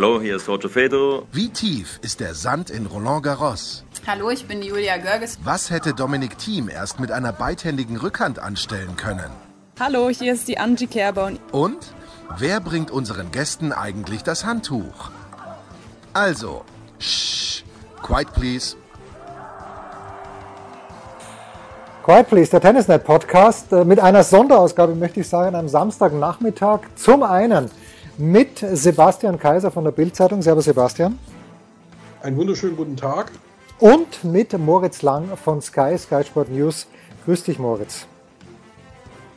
Hallo, hier ist Roger Fedor. Wie tief ist der Sand in Roland Garros? Hallo, ich bin Julia Görges. Was hätte Dominik Thiem erst mit einer beidhändigen Rückhand anstellen können? Hallo, hier ist die Angie Kerber. Und wer bringt unseren Gästen eigentlich das Handtuch? Also, shh, quiet please. Quiet Please, der Tennisnet Podcast äh, mit einer Sonderausgabe, möchte ich sagen, am Samstagnachmittag. Zum einen mit Sebastian Kaiser von der Bildzeitung. Servus Sebastian. Einen wunderschönen guten Tag. Und mit Moritz Lang von Sky, Sky Sport News. Grüß dich, Moritz.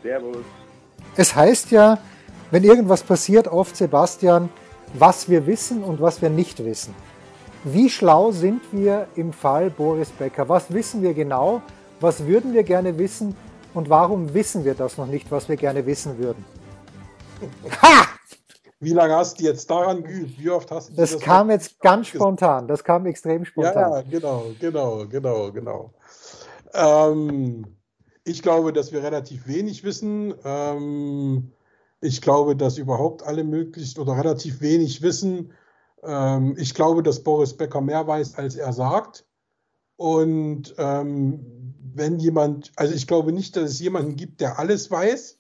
Servus. Es heißt ja, wenn irgendwas passiert, oft Sebastian, was wir wissen und was wir nicht wissen. Wie schlau sind wir im Fall Boris Becker? Was wissen wir genau? Was würden wir gerne wissen? Und warum wissen wir das noch nicht, was wir gerne wissen würden? Ha! Wie lange hast du jetzt daran geübt? Wie oft hast du das? Das kam jetzt ganz spontan. Das kam extrem spontan. Ja, genau, genau, genau, genau. Ähm, ich glaube, dass wir relativ wenig wissen. Ähm, ich glaube, dass überhaupt alle möglichst oder relativ wenig wissen. Ähm, ich glaube, dass Boris Becker mehr weiß, als er sagt. Und ähm, wenn jemand, also ich glaube nicht, dass es jemanden gibt, der alles weiß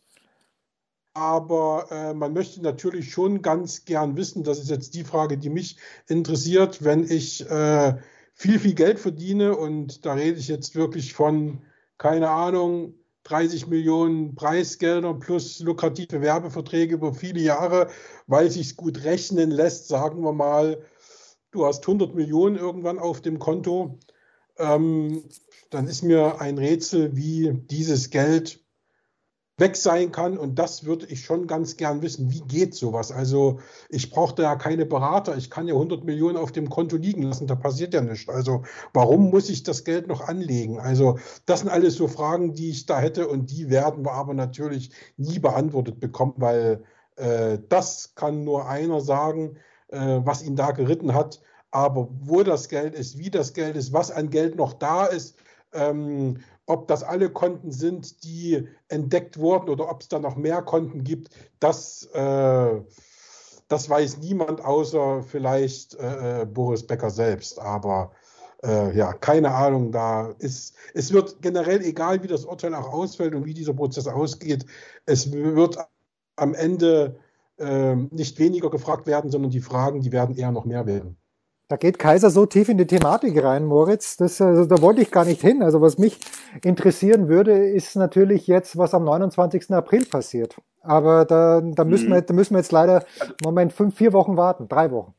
aber äh, man möchte natürlich schon ganz gern wissen, das ist jetzt die Frage, die mich interessiert, wenn ich äh, viel, viel Geld verdiene und da rede ich jetzt wirklich von, keine Ahnung, 30 Millionen Preisgelder plus lukrative Werbeverträge über viele Jahre, weil sich gut rechnen lässt, sagen wir mal, du hast 100 Millionen irgendwann auf dem Konto, ähm, dann ist mir ein Rätsel, wie dieses Geld weg sein kann. Und das würde ich schon ganz gern wissen. Wie geht sowas? Also ich brauche da ja keine Berater. Ich kann ja 100 Millionen auf dem Konto liegen lassen. Da passiert ja nichts. Also warum muss ich das Geld noch anlegen? Also das sind alles so Fragen, die ich da hätte. Und die werden wir aber natürlich nie beantwortet bekommen, weil äh, das kann nur einer sagen, äh, was ihn da geritten hat. Aber wo das Geld ist, wie das Geld ist, was an Geld noch da ist, ähm, ob das alle Konten sind, die entdeckt wurden oder ob es da noch mehr Konten gibt, das, äh, das weiß niemand außer vielleicht äh, Boris Becker selbst. Aber äh, ja, keine Ahnung, da ist, es wird generell egal, wie das Urteil auch ausfällt und wie dieser Prozess ausgeht, es wird am Ende äh, nicht weniger gefragt werden, sondern die Fragen, die werden eher noch mehr werden. Da geht Kaiser so tief in die Thematik rein, Moritz. Das, also, da wollte ich gar nicht hin. Also was mich interessieren würde, ist natürlich jetzt, was am 29. April passiert. Aber da, da, müssen, mhm. wir, da müssen wir jetzt leider im Moment fünf, vier Wochen warten, drei Wochen.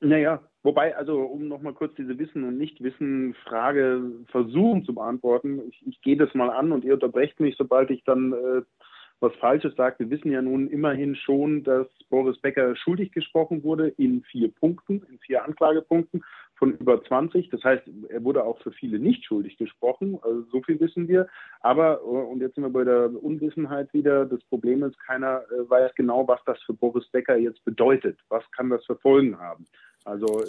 Naja, wobei, also um nochmal kurz diese Wissen- und Nichtwissen-Frage versuchen zu beantworten, ich, ich gehe das mal an und ihr unterbrecht mich, sobald ich dann äh, was Falsches sagt. Wir wissen ja nun immerhin schon, dass Boris Becker schuldig gesprochen wurde in vier Punkten, in vier Anklagepunkten von über 20. Das heißt, er wurde auch für viele nicht schuldig gesprochen. Also so viel wissen wir. Aber, und jetzt sind wir bei der Unwissenheit wieder, das Problem ist, keiner äh, weiß genau, was das für Boris Becker jetzt bedeutet. Was kann das für Folgen haben? Also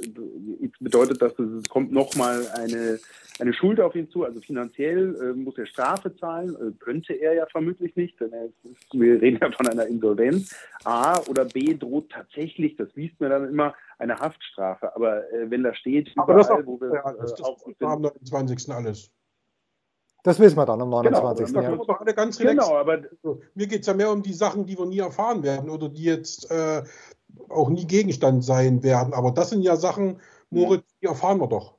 bedeutet das, es kommt nochmal eine, eine Schuld auf ihn zu, also finanziell äh, muss er Strafe zahlen, äh, könnte er ja vermutlich nicht, denn er ist, wir reden ja von einer Insolvenz. A oder B droht tatsächlich, das liest mir dann immer, eine Haftstrafe. Aber äh, wenn da steht, Aber überall, das wo wir ja, das, das auch am 29. alles. Das wissen wir dann am 29. Genau, ja. alle ganz relaxed. Genau, aber mir geht es ja mehr um die Sachen, die wir nie erfahren werden oder die jetzt äh, auch nie Gegenstand sein werden. Aber das sind ja Sachen, Moritz, die erfahren wir doch.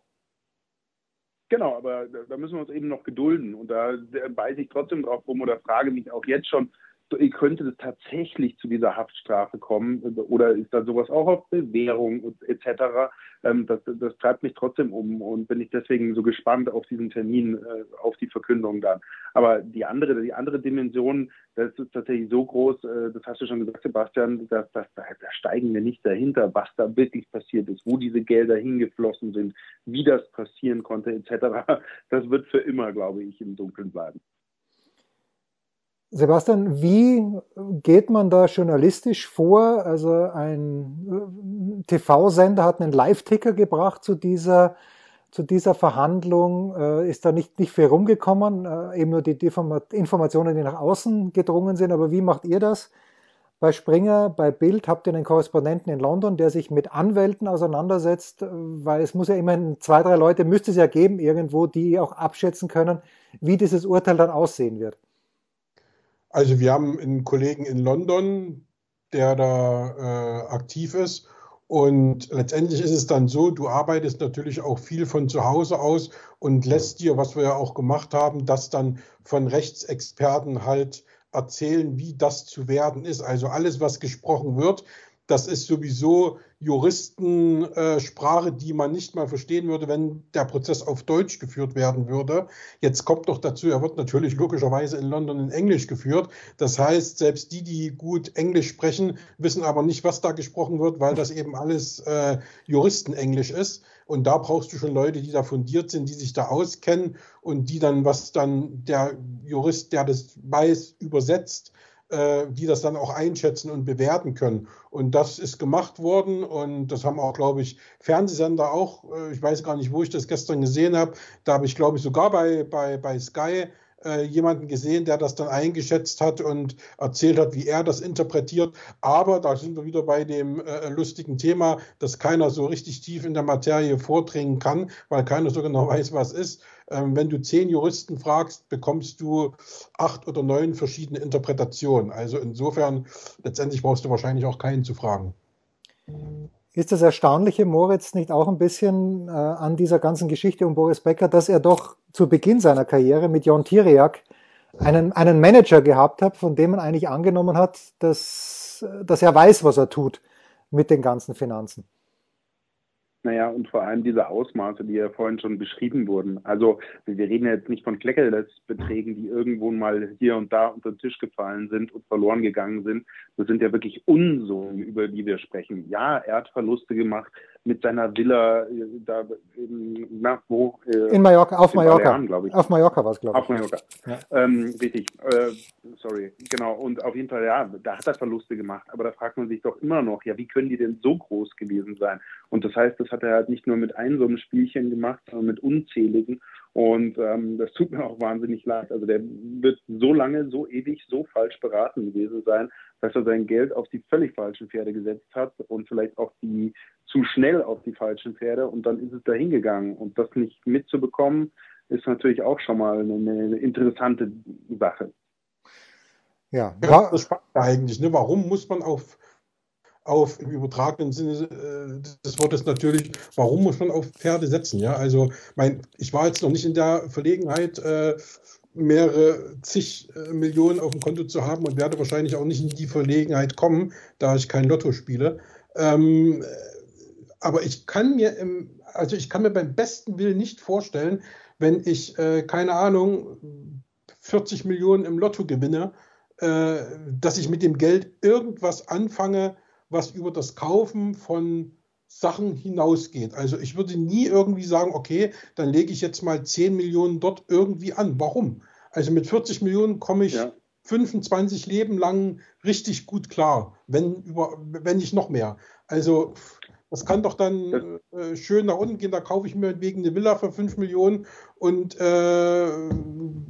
Genau, aber da müssen wir uns eben noch gedulden. Und da beiße ich trotzdem drauf rum oder frage mich auch jetzt schon, könnte es tatsächlich zu dieser Haftstrafe kommen oder ist da sowas auch auf Bewährung etc. Ähm, das, das, treibt mich trotzdem um und bin ich deswegen so gespannt auf diesen Termin, äh, auf die Verkündung dann. Aber die andere, die andere Dimension, das ist tatsächlich so groß, äh, das hast du schon gesagt, Sebastian, dass, dass, da, da steigen wir nicht dahinter, was da wirklich passiert ist, wo diese Gelder hingeflossen sind, wie das passieren konnte etc. Das wird für immer, glaube ich, im Dunkeln bleiben. Sebastian, wie geht man da journalistisch vor? Also ein äh, TV-Sender hat einen Live-Ticker gebracht zu dieser, zu dieser Verhandlung. Äh, ist da nicht, nicht viel rumgekommen, äh, eben nur die, die Informationen, die nach außen gedrungen sind. Aber wie macht ihr das? Bei Springer, bei Bild habt ihr einen Korrespondenten in London, der sich mit Anwälten auseinandersetzt, weil es muss ja immerhin zwei, drei Leute, müsste es ja geben irgendwo, die auch abschätzen können, wie dieses Urteil dann aussehen wird. Also wir haben einen Kollegen in London, der da äh, aktiv ist. Und letztendlich ist es dann so, du arbeitest natürlich auch viel von zu Hause aus und lässt dir, was wir ja auch gemacht haben, das dann von Rechtsexperten halt erzählen, wie das zu werden ist. Also alles, was gesprochen wird, das ist sowieso Juristensprache, die man nicht mal verstehen würde, wenn der Prozess auf Deutsch geführt werden würde. Jetzt kommt noch dazu, er wird natürlich logischerweise in London in Englisch geführt. Das heißt, selbst die, die gut Englisch sprechen, wissen aber nicht, was da gesprochen wird, weil das eben alles äh, Juristenenglisch ist. Und da brauchst du schon Leute, die da fundiert sind, die sich da auskennen und die dann, was dann der Jurist, der das weiß, übersetzt äh, die das dann auch einschätzen und bewerten können. Und das ist gemacht worden und das haben auch, glaube ich, Fernsehsender auch. Äh, ich weiß gar nicht, wo ich das gestern gesehen habe. Da habe ich, glaube ich, sogar bei, bei, bei Sky äh, jemanden gesehen, der das dann eingeschätzt hat und erzählt hat, wie er das interpretiert. Aber da sind wir wieder bei dem äh, lustigen Thema, dass keiner so richtig tief in der Materie vordringen kann, weil keiner so genau weiß, was ist. Ähm, wenn du zehn Juristen fragst, bekommst du acht oder neun verschiedene Interpretationen. Also insofern, letztendlich brauchst du wahrscheinlich auch keinen zu fragen. Ist das Erstaunliche, Moritz, nicht auch ein bisschen äh, an dieser ganzen Geschichte um Boris Becker, dass er doch zu Beginn seiner Karriere mit Jon Tiriak einen, einen Manager gehabt hat, von dem man eigentlich angenommen hat, dass, dass er weiß, was er tut mit den ganzen Finanzen? Naja, und vor allem diese Ausmaße, die ja vorhin schon beschrieben wurden. Also wir reden jetzt nicht von Kleckeles-Beträgen, die irgendwo mal hier und da unter den Tisch gefallen sind und verloren gegangen sind. Das sind ja wirklich Unsummen, über die wir sprechen. Ja, er hat Verluste gemacht, mit seiner Villa äh, da in, na, wo? Äh, in Mallorca, auf Mallorca. glaube ich. Auf Mallorca war es, glaube ich. Auf Mallorca. Ja. Ähm, richtig. Äh, sorry, genau. Und auf jeden Fall, ja, da hat er Verluste gemacht. Aber da fragt man sich doch immer noch, ja, wie können die denn so groß gewesen sein? Und das heißt, das hat er halt nicht nur mit einem so einem Spielchen gemacht, sondern mit unzähligen. Und ähm, das tut mir auch wahnsinnig leid. Also der wird so lange, so ewig, so falsch beraten gewesen sein, dass er sein Geld auf die völlig falschen Pferde gesetzt hat und vielleicht auch die zu schnell auf die falschen Pferde und dann ist es dahin gegangen. Und das nicht mitzubekommen, ist natürlich auch schon mal eine, eine interessante Sache. Ja, ja das spannend eigentlich. Ne? Warum muss man auf auf im übertragenen Sinne äh, des Wortes natürlich, warum muss man auf Pferde setzen? Ja, also mein, ich war jetzt noch nicht in der Verlegenheit, äh, mehrere zig äh, Millionen auf dem Konto zu haben und werde wahrscheinlich auch nicht in die Verlegenheit kommen, da ich kein Lotto spiele. Ähm, aber ich kann mir im, also ich kann mir beim besten Willen nicht vorstellen, wenn ich, äh, keine Ahnung, 40 Millionen im Lotto gewinne, äh, dass ich mit dem Geld irgendwas anfange, was über das Kaufen von Sachen hinausgeht. Also ich würde nie irgendwie sagen, okay, dann lege ich jetzt mal 10 Millionen dort irgendwie an. Warum? Also mit 40 Millionen komme ich ja. 25 Leben lang richtig gut klar, wenn, über, wenn nicht noch mehr. Also das kann doch dann äh, schön nach unten gehen. Da kaufe ich mir wegen eine Villa für 5 Millionen und äh,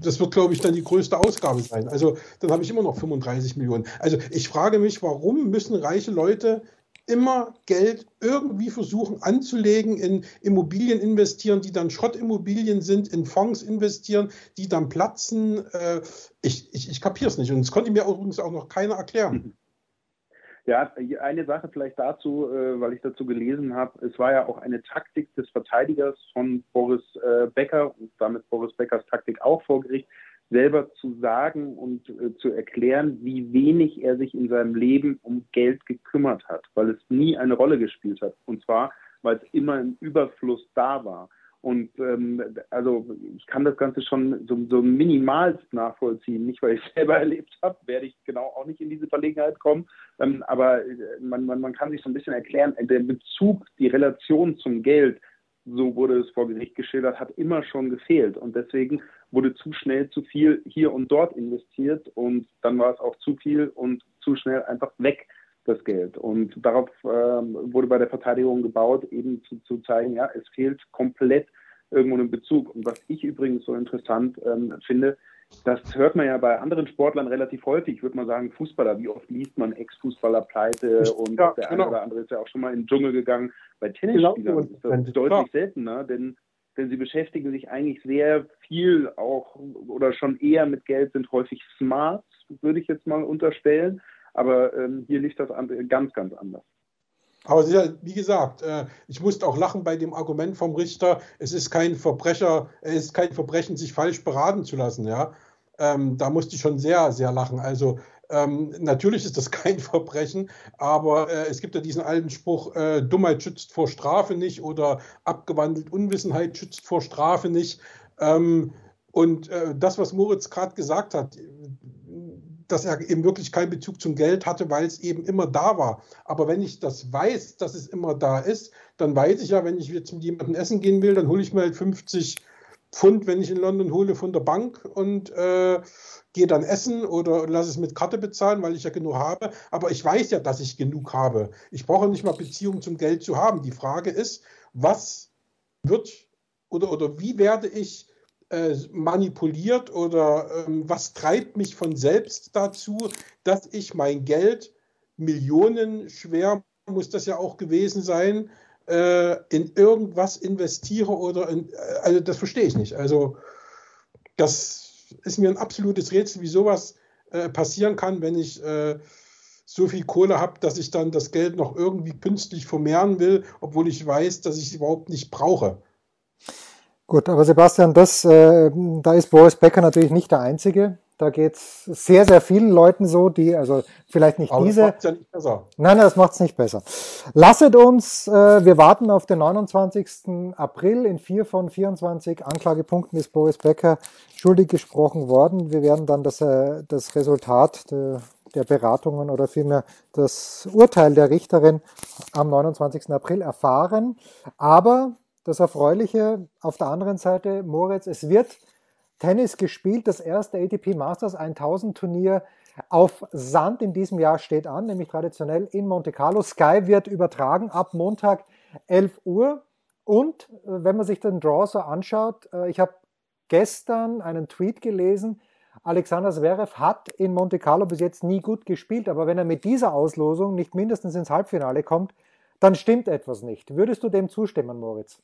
das wird, glaube ich, dann die größte Ausgabe sein. Also dann habe ich immer noch 35 Millionen. Also ich frage mich, warum müssen reiche Leute immer Geld irgendwie versuchen anzulegen, in Immobilien investieren, die dann Schrottimmobilien sind, in Fonds investieren, die dann platzen. Äh, ich ich, ich kapiere es nicht. Und das konnte mir übrigens auch noch keiner erklären. Ja, eine Sache vielleicht dazu, äh, weil ich dazu gelesen habe. Es war ja auch eine Taktik des Verteidigers von Boris äh, Becker und damit Boris Beckers Taktik auch vor Gericht, selber zu sagen und äh, zu erklären, wie wenig er sich in seinem Leben um Geld gekümmert hat, weil es nie eine Rolle gespielt hat. Und zwar, weil es immer im Überfluss da war. Und ähm, also ich kann das Ganze schon so, so minimalst nachvollziehen. Nicht, weil ich selber erlebt habe, werde ich genau auch nicht in diese Verlegenheit kommen. Ähm, aber äh, man, man, man kann sich so ein bisschen erklären, der Bezug, die Relation zum Geld, so wurde es vor Gericht geschildert, hat immer schon gefehlt. Und deswegen wurde zu schnell zu viel hier und dort investiert und dann war es auch zu viel und zu schnell einfach weg, das Geld. Und darauf ähm, wurde bei der Verteidigung gebaut, eben zu, zu, zeigen, ja, es fehlt komplett irgendwo einen Bezug. Und was ich übrigens so interessant ähm, finde, das hört man ja bei anderen Sportlern relativ häufig. Würde mal sagen, Fußballer, wie oft liest man Ex-Fußballer pleite und ja, der genau. eine oder andere ist ja auch schon mal in den Dschungel gegangen. Bei Tennisspielern genau. ist das deutlich seltener, denn, denn sie beschäftigen sich eigentlich sehr viel auch oder schon eher mit Geld, sind häufig smart, würde ich jetzt mal unterstellen. Aber ähm, hier liegt das ganz, ganz anders. Aber wie gesagt, äh, ich musste auch lachen bei dem Argument vom Richter, es ist kein Verbrecher, es ist kein Verbrechen, sich falsch beraten zu lassen, ja. Ähm, da musste ich schon sehr, sehr lachen. Also ähm, natürlich ist das kein Verbrechen, aber äh, es gibt ja diesen alten Spruch, äh, Dummheit schützt vor Strafe nicht oder abgewandelt Unwissenheit schützt vor Strafe nicht. Ähm, und äh, das, was Moritz gerade gesagt hat, dass er eben wirklich keinen Bezug zum Geld hatte, weil es eben immer da war. Aber wenn ich das weiß, dass es immer da ist, dann weiß ich ja, wenn ich jetzt mit jemandem essen gehen will, dann hole ich mir halt 50 Pfund, wenn ich in London hole, von der Bank und äh, gehe dann essen oder lasse es mit Karte bezahlen, weil ich ja genug habe. Aber ich weiß ja, dass ich genug habe. Ich brauche nicht mal Beziehung zum Geld zu haben. Die Frage ist, was wird oder, oder wie werde ich äh, manipuliert oder ähm, was treibt mich von selbst dazu, dass ich mein Geld millionenschwer, muss das ja auch gewesen sein, äh, in irgendwas investiere oder in, äh, also das verstehe ich nicht. Also das ist mir ein absolutes Rätsel, wie sowas äh, passieren kann, wenn ich so viel Kohle habe, dass ich dann das Geld noch irgendwie künstlich vermehren will, obwohl ich weiß, dass ich es überhaupt nicht brauche. Gut, aber Sebastian, das, äh, da ist Boris Becker natürlich nicht der Einzige. Da geht es sehr, sehr vielen Leuten so, die, also vielleicht nicht aber diese. Das macht's ja nicht besser. Nein, das macht es nicht besser. Lasset uns, äh, wir warten auf den 29. April. In vier von 24 Anklagepunkten ist Boris Becker schuldig gesprochen worden. Wir werden dann das, äh, das Resultat der, der Beratungen oder vielmehr das Urteil der Richterin am 29. April erfahren. Aber das Erfreuliche auf der anderen Seite, Moritz, es wird Tennis gespielt. Das erste ATP Masters 1000 Turnier auf Sand in diesem Jahr steht an, nämlich traditionell in Monte Carlo. Sky wird übertragen ab Montag 11 Uhr. Und äh, wenn man sich den Draw so anschaut, äh, ich habe gestern einen Tweet gelesen, Alexander Zverev hat in Monte Carlo bis jetzt nie gut gespielt, aber wenn er mit dieser Auslosung nicht mindestens ins Halbfinale kommt, dann stimmt etwas nicht. Würdest du dem zustimmen, Moritz?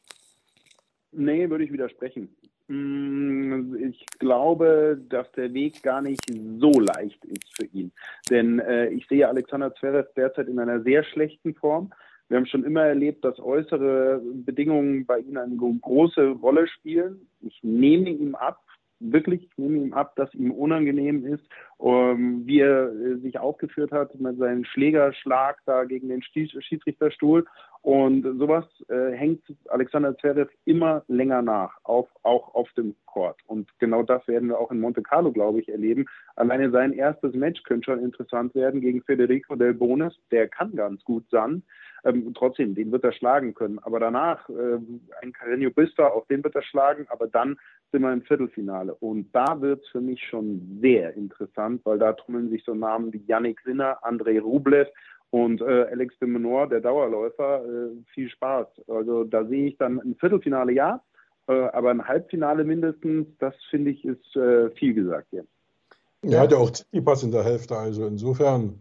Nee, würde ich widersprechen. Mm, ich glaube, dass der Weg gar nicht so leicht ist für ihn. Denn äh, ich sehe Alexander Zverev derzeit in einer sehr schlechten Form. Wir haben schon immer erlebt, dass äußere Bedingungen bei ihm eine große Rolle spielen. Ich nehme ihm ab, wirklich, ich nehme ihm ab, dass ihm unangenehm ist, ähm, wie er äh, sich aufgeführt hat mit seinem Schlägerschlag da gegen den Schiedsrichterstuhl. Und sowas äh, hängt Alexander Zverev immer länger nach, auf, auch auf dem Court. Und genau das werden wir auch in Monte Carlo, glaube ich, erleben. Alleine sein erstes Match könnte schon interessant werden gegen Federico Del Bonis. Der kann ganz gut Sand. Ähm, trotzdem, den wird er schlagen können. Aber danach, äh, ein Carreño Bista, auch den wird er schlagen. Aber dann sind wir im Viertelfinale. Und da wird es für mich schon sehr interessant, weil da tummeln sich so Namen wie Yannick Sinner, André Rublev und äh, Alex de Menor, der Dauerläufer. Äh, viel Spaß. Also da sehe ich dann ein Viertelfinale ja, äh, aber ein Halbfinale mindestens, das finde ich ist äh, viel gesagt hier. Er hat ja auch Tsitsipas in der Hälfte, also insofern.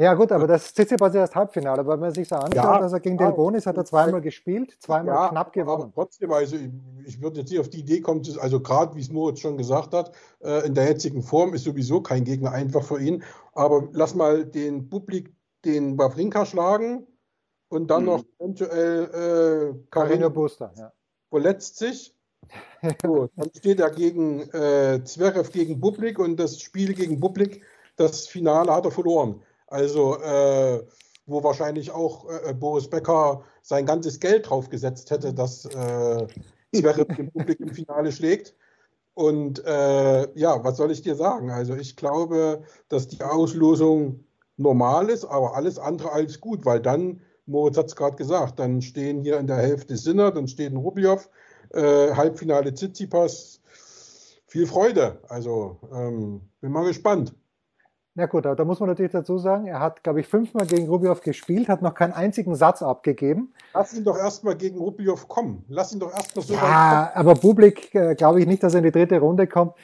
Ja gut, aber das Tsitsipas ist erst Halbfinale. Aber wenn man sich so anschaut, ja, dass er gegen Del Bonis hat er zweimal gespielt, zweimal ja, knapp gewonnen. Aber trotzdem, also ich, ich würde jetzt nicht auf die Idee kommen, also gerade wie es Moritz schon gesagt hat, äh, in der jetzigen Form ist sowieso kein Gegner einfach für ihn. Aber lass mal den Publik, den Wawrinka schlagen und dann mhm. noch eventuell äh, Carino Buster, ja. verletzt sich So, dann steht er gegen äh, Zverev gegen Bublik und das Spiel gegen Bublik, das Finale hat er verloren. Also, äh, wo wahrscheinlich auch äh, Boris Becker sein ganzes Geld drauf gesetzt hätte, dass äh, Zverev den Bublik im Finale schlägt. Und äh, ja, was soll ich dir sagen? Also, ich glaube, dass die Auslosung normal ist, aber alles andere als gut, weil dann, Moritz hat es gerade gesagt, dann stehen hier in der Hälfte Sinner, dann steht ein Rublev, äh, Halbfinale Tsitsipas. Viel Freude. Also ähm, bin mal gespannt. Na gut, aber da muss man natürlich dazu sagen, er hat, glaube ich, fünfmal gegen Rublev gespielt, hat noch keinen einzigen Satz abgegeben. Lass ihn doch erstmal gegen Rublev kommen. Lass ihn doch erstmal so Ja, aber Bublik äh, glaube ich nicht, dass er in die dritte Runde kommt.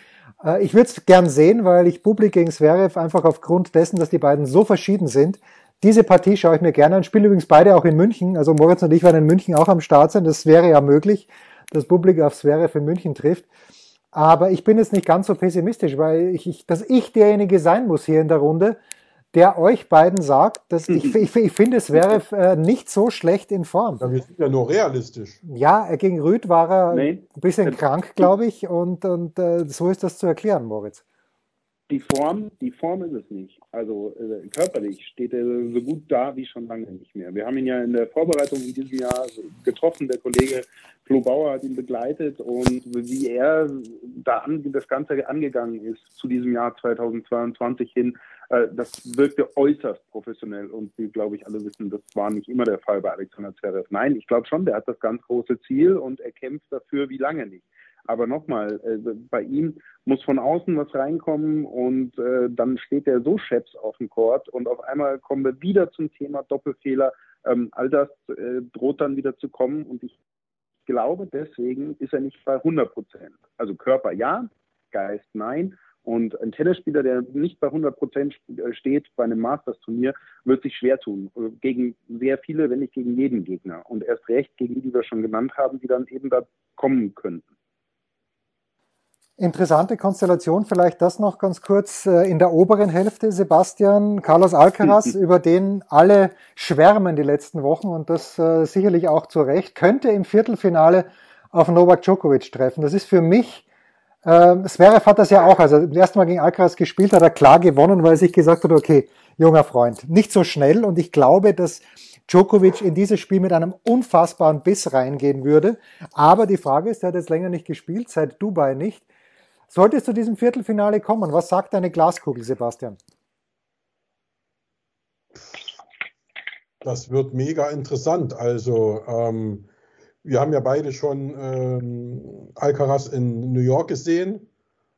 Äh, ich würde es gern sehen, weil ich Bublik gegen Zverev einfach aufgrund dessen, dass die beiden so verschieden sind, diese Partie schaue ich mir gerne an. Spielen übrigens beide auch in München. Also Moritz und ich werden in München auch am Start sein. Das wäre ja möglich das Publikum auf Zverev in München trifft. Aber ich bin jetzt nicht ganz so pessimistisch, weil ich, ich, dass ich derjenige sein muss hier in der Runde, der euch beiden sagt, dass ich, ich, ich finde Zverev äh, nicht so schlecht in Form. Ja, wir sind ja nur realistisch. Ja, gegen Rüd war er nee. ein bisschen krank, glaube ich, und, und äh, so ist das zu erklären, Moritz. Die Form, die Form ist es nicht. Also äh, körperlich steht er so gut da wie schon lange nicht mehr. Wir haben ihn ja in der Vorbereitung in diesem Jahr getroffen. Der Kollege Flo Bauer hat ihn begleitet und wie er da an, das Ganze angegangen ist zu diesem Jahr 2022 hin, äh, das wirkte äußerst professionell und wie, glaube ich, alle wissen, das war nicht immer der Fall bei Alexander Zverev. Nein, ich glaube schon, der hat das ganz große Ziel und er kämpft dafür wie lange nicht. Aber nochmal, äh, bei ihm muss von außen was reinkommen und äh, dann steht er so scheps auf dem Court und auf einmal kommen wir wieder zum Thema Doppelfehler. Ähm, all das äh, droht dann wieder zu kommen und ich glaube, deswegen ist er nicht bei 100 Prozent. Also Körper ja, Geist nein. Und ein Tennisspieler, der nicht bei 100 Prozent äh, steht bei einem Masters-Turnier, wird sich schwer tun. Äh, gegen sehr viele, wenn nicht gegen jeden Gegner. Und erst recht gegen die, die wir schon genannt haben, die dann eben da kommen könnten. Interessante Konstellation, vielleicht das noch ganz kurz äh, in der oberen Hälfte. Sebastian, Carlos Alcaraz, über den alle schwärmen die letzten Wochen und das äh, sicherlich auch zu Recht, könnte im Viertelfinale auf Novak Djokovic treffen. Das ist für mich, äh, Zverev hat das ja auch, also das erste Mal gegen Alcaraz gespielt, hat er klar gewonnen, weil er sich gesagt hat, okay, junger Freund, nicht so schnell und ich glaube, dass Djokovic in dieses Spiel mit einem unfassbaren Biss reingehen würde. Aber die Frage ist, er hat jetzt länger nicht gespielt, seit Dubai nicht sollte es zu diesem Viertelfinale kommen, was sagt deine Glaskugel, Sebastian? Das wird mega interessant. Also, ähm, wir haben ja beide schon ähm, Alcaraz in New York gesehen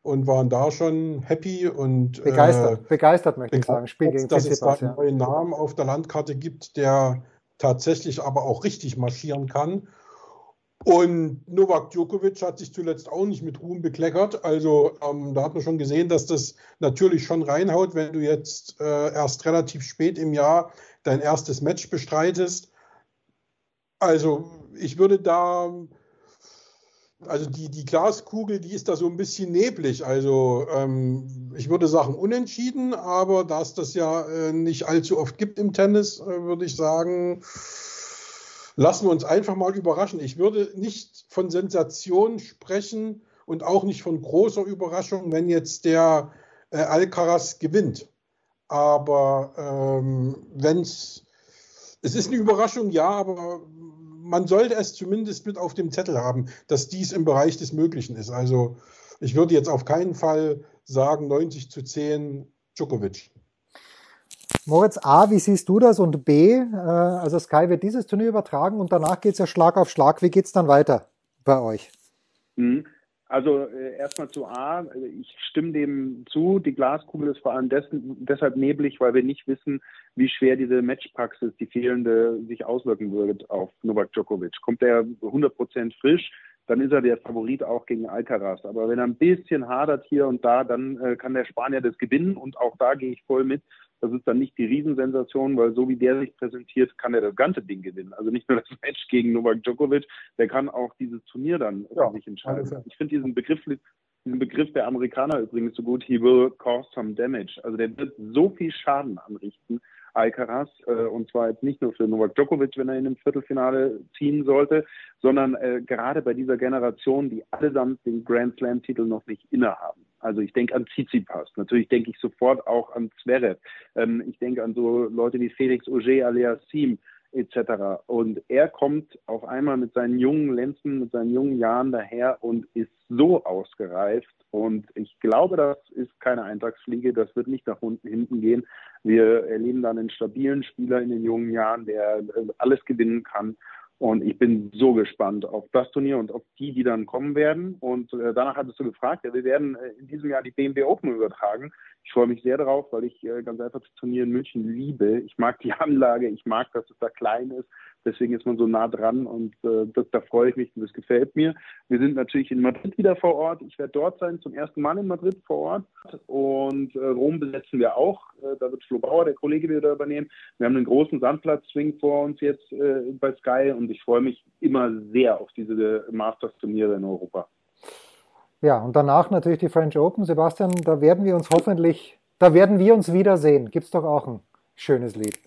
und waren da schon happy und begeistert, äh, begeistert möchte ich sagen. Spiel gegen dass es da einen neuen Namen auf der Landkarte gibt, der tatsächlich aber auch richtig marschieren kann. Und Novak Djokovic hat sich zuletzt auch nicht mit Ruhm bekleckert. Also ähm, da hat man schon gesehen, dass das natürlich schon reinhaut, wenn du jetzt äh, erst relativ spät im Jahr dein erstes Match bestreitest. Also ich würde da, also die, die Glaskugel, die ist da so ein bisschen neblig. Also ähm, ich würde sagen unentschieden, aber da es das ja äh, nicht allzu oft gibt im Tennis, äh, würde ich sagen, lassen wir uns einfach mal überraschen. Ich würde nicht von Sensation sprechen und auch nicht von großer Überraschung, wenn jetzt der äh, Alcaraz gewinnt. Aber ähm, wenn es, es ist eine Überraschung, ja, aber man sollte es zumindest mit auf dem Zettel haben, dass dies im Bereich des Möglichen ist. Also ich würde jetzt auf keinen Fall sagen 90 zu 10 Djokovic. Moritz, A, wie siehst du das? Und B, äh, also Sky wird dieses Turnier übertragen und danach geht es ja Schlag auf Schlag. Wie geht es dann weiter bei euch? Mhm. Also äh, erstmal zu A, ich stimme dem zu. Die Glaskugel ist vor allem des, deshalb neblig, weil wir nicht wissen, wie schwer diese Matchpraxis, die fehlende, sich auswirken wird auf Novak Djokovic. Kommt er 100% frisch, dann ist er der Favorit auch gegen Alcaraz. Aber wenn er ein bisschen hadert hier und da, dann äh, kann der Spanier das gewinnen und auch da gehe ich voll mit. Das ist dann nicht die Riesensensation, weil so wie der sich präsentiert, kann er das ganze Ding gewinnen. Also nicht nur das Match gegen Novak Djokovic, der kann auch dieses Turnier dann ja, sich entscheiden. Ich finde diesen Begriff, diesen Begriff der Amerikaner übrigens so gut, he will cause some damage. Also der wird so viel Schaden anrichten, Alcaraz. Äh, und zwar jetzt nicht nur für Novak Djokovic, wenn er in dem Viertelfinale ziehen sollte, sondern äh, gerade bei dieser Generation, die allesamt den Grand Slam-Titel noch nicht innehaben. Also ich denke an Tsitsipas. Natürlich denke ich sofort auch an Zverev. Ähm, ich denke an so Leute wie Felix Auger alias Sim etc. Und er kommt auf einmal mit seinen jungen Lenzen, mit seinen jungen Jahren daher und ist so ausgereift. Und ich glaube, das ist keine Eintagsfliege, das wird nicht nach unten hinten gehen. Wir erleben dann einen stabilen Spieler in den jungen Jahren, der alles gewinnen kann. Und ich bin so gespannt auf das Turnier und auf die, die dann kommen werden. Und äh, danach hattest du gefragt, ja, wir werden äh, in diesem Jahr die BMW Open übertragen. Ich freue mich sehr darauf, weil ich äh, ganz einfach das Turnier in München liebe. Ich mag die Anlage, ich mag, dass es da klein ist. Deswegen ist man so nah dran und äh, das, da freue ich mich und das gefällt mir. Wir sind natürlich in Madrid wieder vor Ort. Ich werde dort sein, zum ersten Mal in Madrid vor Ort. Und äh, Rom besetzen wir auch. Äh, da wird Flo Bauer, der Kollege, wieder übernehmen. Wir haben einen großen Sandplatz-Swing vor uns jetzt äh, bei Sky und ich freue mich immer sehr auf diese Masters-Turniere in Europa. Ja, und danach natürlich die French Open. Sebastian, da werden wir uns hoffentlich, da werden wir uns wiedersehen. Gibt es doch auch ein schönes Lied.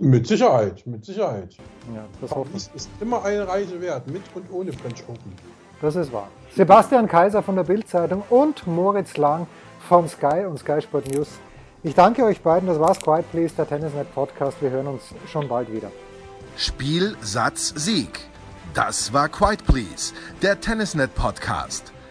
Mit Sicherheit, mit Sicherheit. Ja, das Paris ist immer eine Reise wert, mit und ohne French Open. Das ist wahr. Sebastian Kaiser von der Bild-Zeitung und Moritz Lang von Sky und Sky Sport News. Ich danke euch beiden. Das war's Quiet Please, der Tennisnet Podcast. Wir hören uns schon bald wieder. Spiel, Satz, Sieg. Das war Quiet Please, der Tennisnet Podcast.